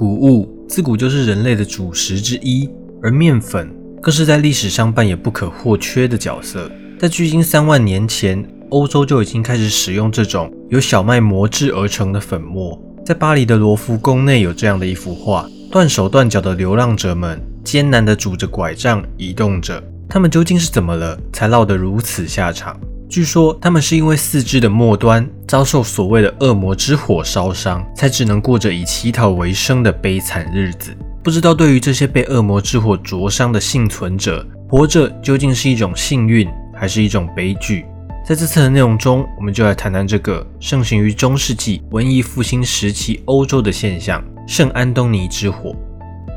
谷物自古就是人类的主食之一，而面粉更是在历史上扮演不可或缺的角色。在距今三万年前，欧洲就已经开始使用这种由小麦磨制而成的粉末。在巴黎的罗浮宫内有这样的一幅画：断手断脚的流浪者们艰难地拄着拐杖移动着，他们究竟是怎么了，才落得如此下场？据说他们是因为四肢的末端遭受所谓的恶魔之火烧伤，才只能过着以乞讨为生的悲惨日子。不知道对于这些被恶魔之火灼伤的幸存者，活着究竟是一种幸运，还是一种悲剧？在这次的内容中，我们就来谈谈这个盛行于中世纪文艺复兴时期欧洲的现象——圣安东尼之火。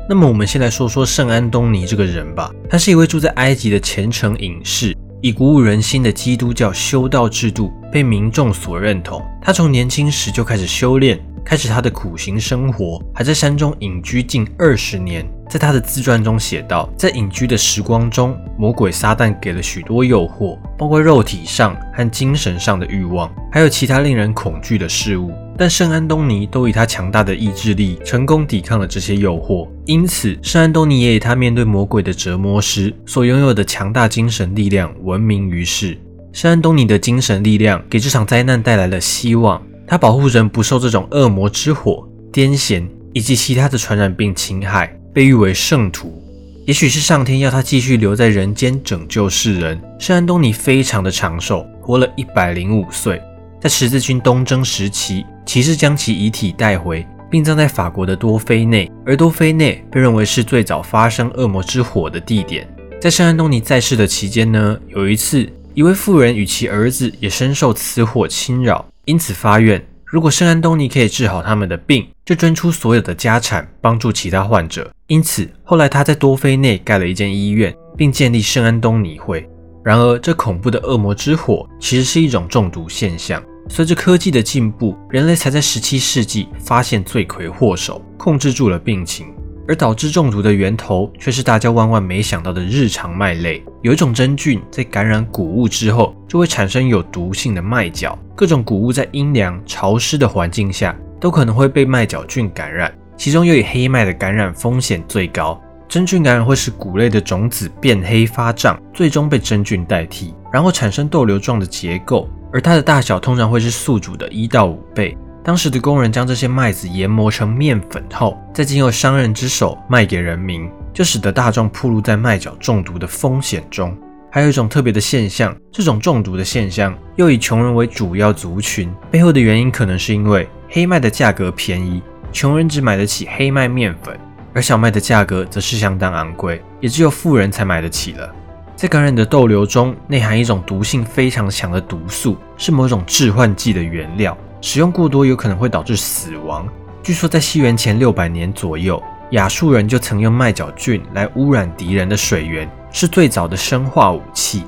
那么，我们先来说说圣安东尼这个人吧。他是一位住在埃及的虔诚隐士。以鼓舞人心的基督教修道制度被民众所认同。他从年轻时就开始修炼，开始他的苦行生活，还在山中隐居近二十年。在他的自传中写道，在隐居的时光中，魔鬼撒旦给了许多诱惑，包括肉体上和精神上的欲望，还有其他令人恐惧的事物。但圣安东尼都以他强大的意志力成功抵抗了这些诱惑，因此圣安东尼也以他面对魔鬼的折磨时所拥有的强大精神力量闻名于世。圣安东尼的精神力量给这场灾难带来了希望，他保护人不受这种恶魔之火、癫痫以及其他的传染病侵害，被誉为圣徒。也许是上天要他继续留在人间拯救世人，圣安东尼非常的长寿，活了一百零五岁。在十字军东征时期，骑士将其遗体带回，并葬在法国的多菲内，而多菲内被认为是最早发生恶魔之火的地点。在圣安东尼在世的期间呢，有一次，一位妇人与其儿子也深受此火侵扰，因此发愿，如果圣安东尼可以治好他们的病，就捐出所有的家产帮助其他患者。因此，后来他在多菲内盖了一间医院，并建立圣安东尼会。然而，这恐怖的恶魔之火其实是一种中毒现象。随着科技的进步，人类才在17世纪发现罪魁祸首，控制住了病情，而导致中毒的源头却是大家万万没想到的日常麦类。有一种真菌在感染谷物之后，就会产生有毒性的麦角。各种谷物在阴凉潮湿的环境下，都可能会被麦角菌感染，其中又以黑麦的感染风险最高。真菌感染会使谷类的种子变黑发胀，最终被真菌代替，然后产生豆瘤状的结构。而它的大小通常会是宿主的一到五倍。当时的工人将这些麦子研磨成面粉后，再经由商人之手卖给人民，就使得大众暴露在麦角中毒的风险中。还有一种特别的现象，这种中毒的现象又以穷人为主要族群，背后的原因可能是因为黑麦的价格便宜，穷人只买得起黑麦面粉，而小麦的价格则是相当昂贵，也只有富人才买得起了。在感染的豆瘤中内含一种毒性非常强的毒素，是某种致幻剂的原料。使用过多有可能会导致死亡。据说在西元前六百年左右，亚述人就曾用麦角菌来污染敌人的水源，是最早的生化武器。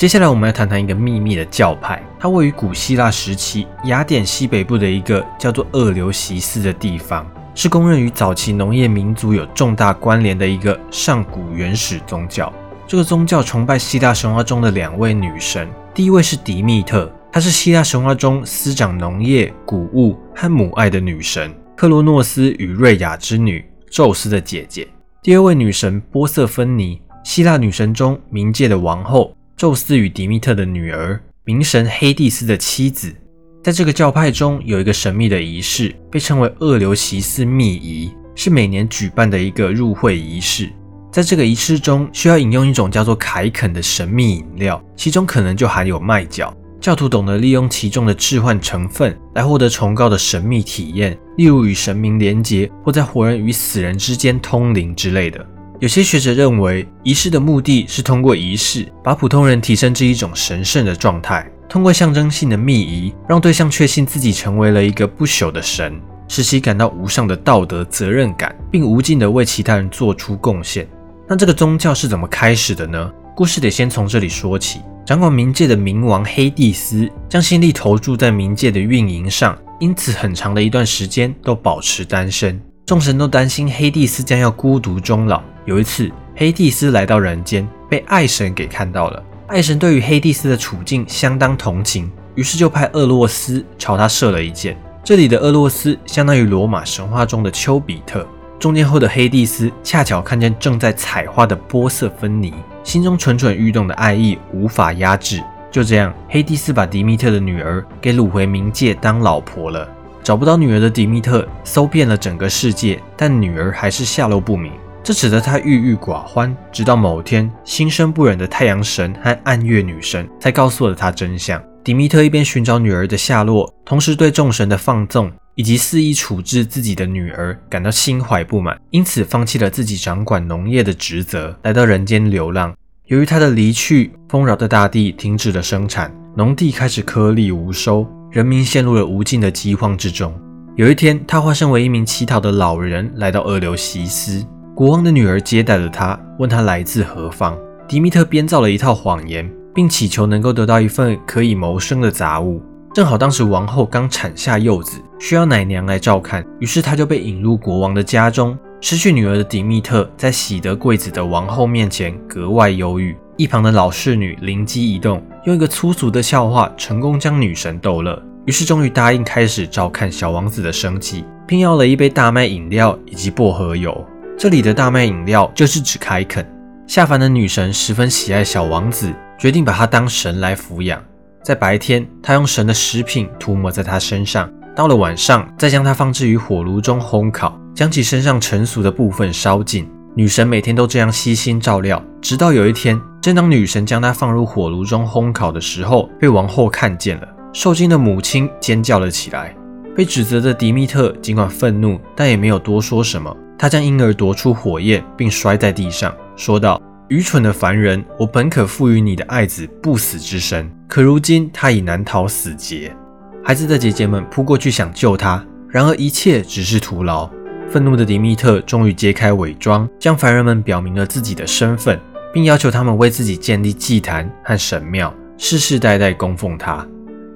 接下来我们要谈谈一个秘密的教派，它位于古希腊时期雅典西北部的一个叫做厄流西斯的地方，是公认与早期农业民族有重大关联的一个上古原始宗教。这个宗教崇拜希腊神话中的两位女神，第一位是迪密特，她是希腊神话中司掌农业、谷物和母爱的女神，克罗诺斯与瑞亚之女，宙斯的姐姐。第二位女神波瑟芬尼，希腊女神中冥界的王后，宙斯与迪密特的女儿，冥神黑帝斯的妻子。在这个教派中，有一个神秘的仪式，被称为厄流席斯密仪，是每年举办的一个入会仪式。在这个仪式中，需要饮用一种叫做凯肯的神秘饮料，其中可能就含有麦角。教徒懂得利用其中的致幻成分来获得崇高的神秘体验，例如与神明连结，或在活人与死人之间通灵之类的。有些学者认为，仪式的目的是通过仪式把普通人提升至一种神圣的状态，通过象征性的密仪，让对象确信自己成为了一个不朽的神，使其感到无上的道德责任感，并无尽的为其他人做出贡献。那这个宗教是怎么开始的呢？故事得先从这里说起。掌管冥界的冥王黑帝斯将心力投注在冥界的运营上，因此很长的一段时间都保持单身。众神都担心黑帝斯将要孤独终老。有一次，黑帝斯来到人间，被爱神给看到了。爱神对于黑帝斯的处境相当同情，于是就派厄洛斯朝他射了一箭。这里的厄洛斯相当于罗马神话中的丘比特。中间后的黑蒂斯恰巧看见正在采花的波色芬尼，心中蠢蠢欲动的爱意无法压制。就这样，黑蒂斯把迪密特的女儿给掳回冥界当老婆了。找不到女儿的迪米特搜遍了整个世界，但女儿还是下落不明，这使得他郁郁寡欢。直到某天，心生不忍的太阳神和暗月女神才告诉了他真相。迪米特一边寻找女儿的下落，同时对众神的放纵。以及肆意处置自己的女儿，感到心怀不满，因此放弃了自己掌管农业的职责，来到人间流浪。由于他的离去，丰饶的大地停止了生产，农地开始颗粒无收，人民陷入了无尽的饥荒之中。有一天，他化身为一名乞讨的老人，来到厄流西斯国王的女儿接待了他，问他来自何方。迪密特编造了一套谎言，并祈求能够得到一份可以谋生的杂物。正好当时王后刚产下幼子，需要奶娘来照看，于是他就被引入国王的家中。失去女儿的迪密特在喜得贵子的王后面前格外忧郁。一旁的老侍女灵机一动，用一个粗俗的笑话成功将女神逗乐，于是终于答应开始照看小王子的生计，并要了一杯大麦饮料以及薄荷油。这里的大麦饮料就是指开垦。下凡的女神十分喜爱小王子，决定把他当神来抚养。在白天，他用神的食品涂抹在他身上；到了晚上，再将他放置于火炉中烘烤，将其身上成熟的部分烧尽。女神每天都这样悉心照料，直到有一天，正当女神将他放入火炉中烘烤的时候，被王后看见了。受惊的母亲尖叫了起来。被指责的迪密特尽管愤怒，但也没有多说什么。他将婴儿夺出火焰，并摔在地上，说道。愚蠢的凡人，我本可赋予你的爱子不死之身，可如今他已难逃死劫。孩子的姐姐们扑过去想救他，然而一切只是徒劳。愤怒的迪密特终于揭开伪装，向凡人们表明了自己的身份，并要求他们为自己建立祭坛和神庙，世世代代供奉他。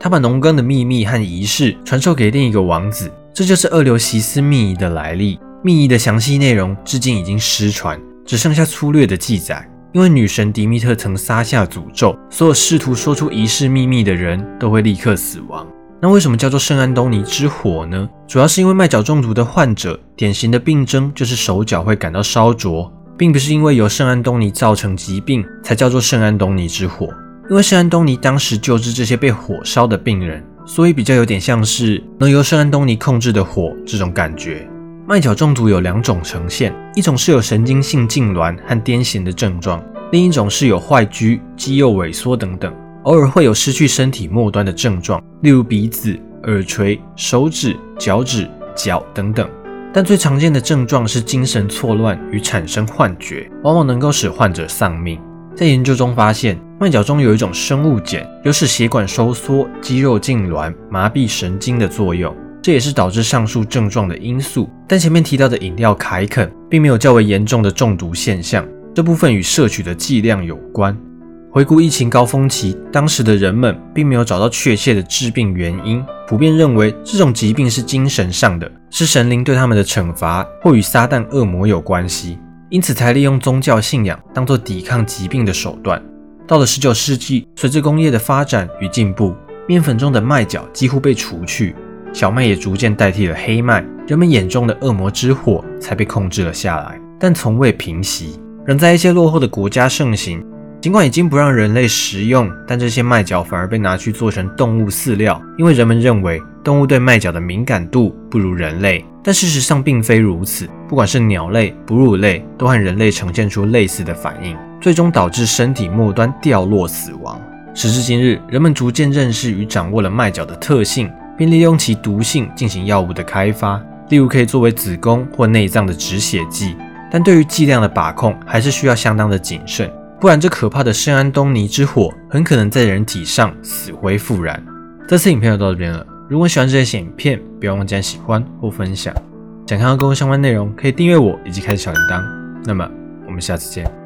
他把农耕的秘密和仪式传授给另一个王子，这就是厄留西斯秘仪的来历。秘仪的详细内容至今已经失传。只剩下粗略的记载，因为女神迪密特曾撒下诅咒，所有试图说出仪式秘密的人都会立刻死亡。那为什么叫做圣安东尼之火呢？主要是因为麦角中毒的患者典型的病症就是手脚会感到烧灼，并不是因为由圣安东尼造成疾病才叫做圣安东尼之火。因为圣安东尼当时救治这些被火烧的病人，所以比较有点像是能由圣安东尼控制的火这种感觉。麦角中毒有两种呈现，一种是有神经性痉挛和癫痫的症状，另一种是有坏疽、肌肉萎缩等等，偶尔会有失去身体末端的症状，例如鼻子、耳垂、手指、脚趾、脚等等。但最常见的症状是精神错乱与产生幻觉，往往能够使患者丧命。在研究中发现，麦角中有一种生物碱，有使血管收缩、肌肉痉挛、麻痹神经的作用。这也是导致上述症状的因素，但前面提到的饮料凯肯并没有较为严重的中毒现象，这部分与摄取的剂量有关。回顾疫情高峰期，当时的人们并没有找到确切的致病原因，普遍认为这种疾病是精神上的，是神灵对他们的惩罚，或与撒旦恶魔有关系，因此才利用宗教信仰当做抵抗疾病的手段。到了19世纪，随着工业的发展与进步，面粉中的麦角几乎被除去。小麦也逐渐代替了黑麦，人们眼中的恶魔之火才被控制了下来，但从未平息，仍在一些落后的国家盛行。尽管已经不让人类食用，但这些麦角反而被拿去做成动物饲料，因为人们认为动物对麦角的敏感度不如人类。但事实上并非如此，不管是鸟类、哺乳类，都和人类呈现出类似的反应，最终导致身体末端掉落死亡。时至今日，人们逐渐认识与掌握了麦角的特性。并利用其毒性进行药物的开发，例如可以作为子宫或内脏的止血剂。但对于剂量的把控，还是需要相当的谨慎，不然这可怕的圣安东尼之火很可能在人体上死灰复燃。这次影片就到这边了，如果喜欢这些影片，不要忘记按喜欢或分享。想看到更多相关内容，可以订阅我以及开启小铃铛。那么，我们下次见。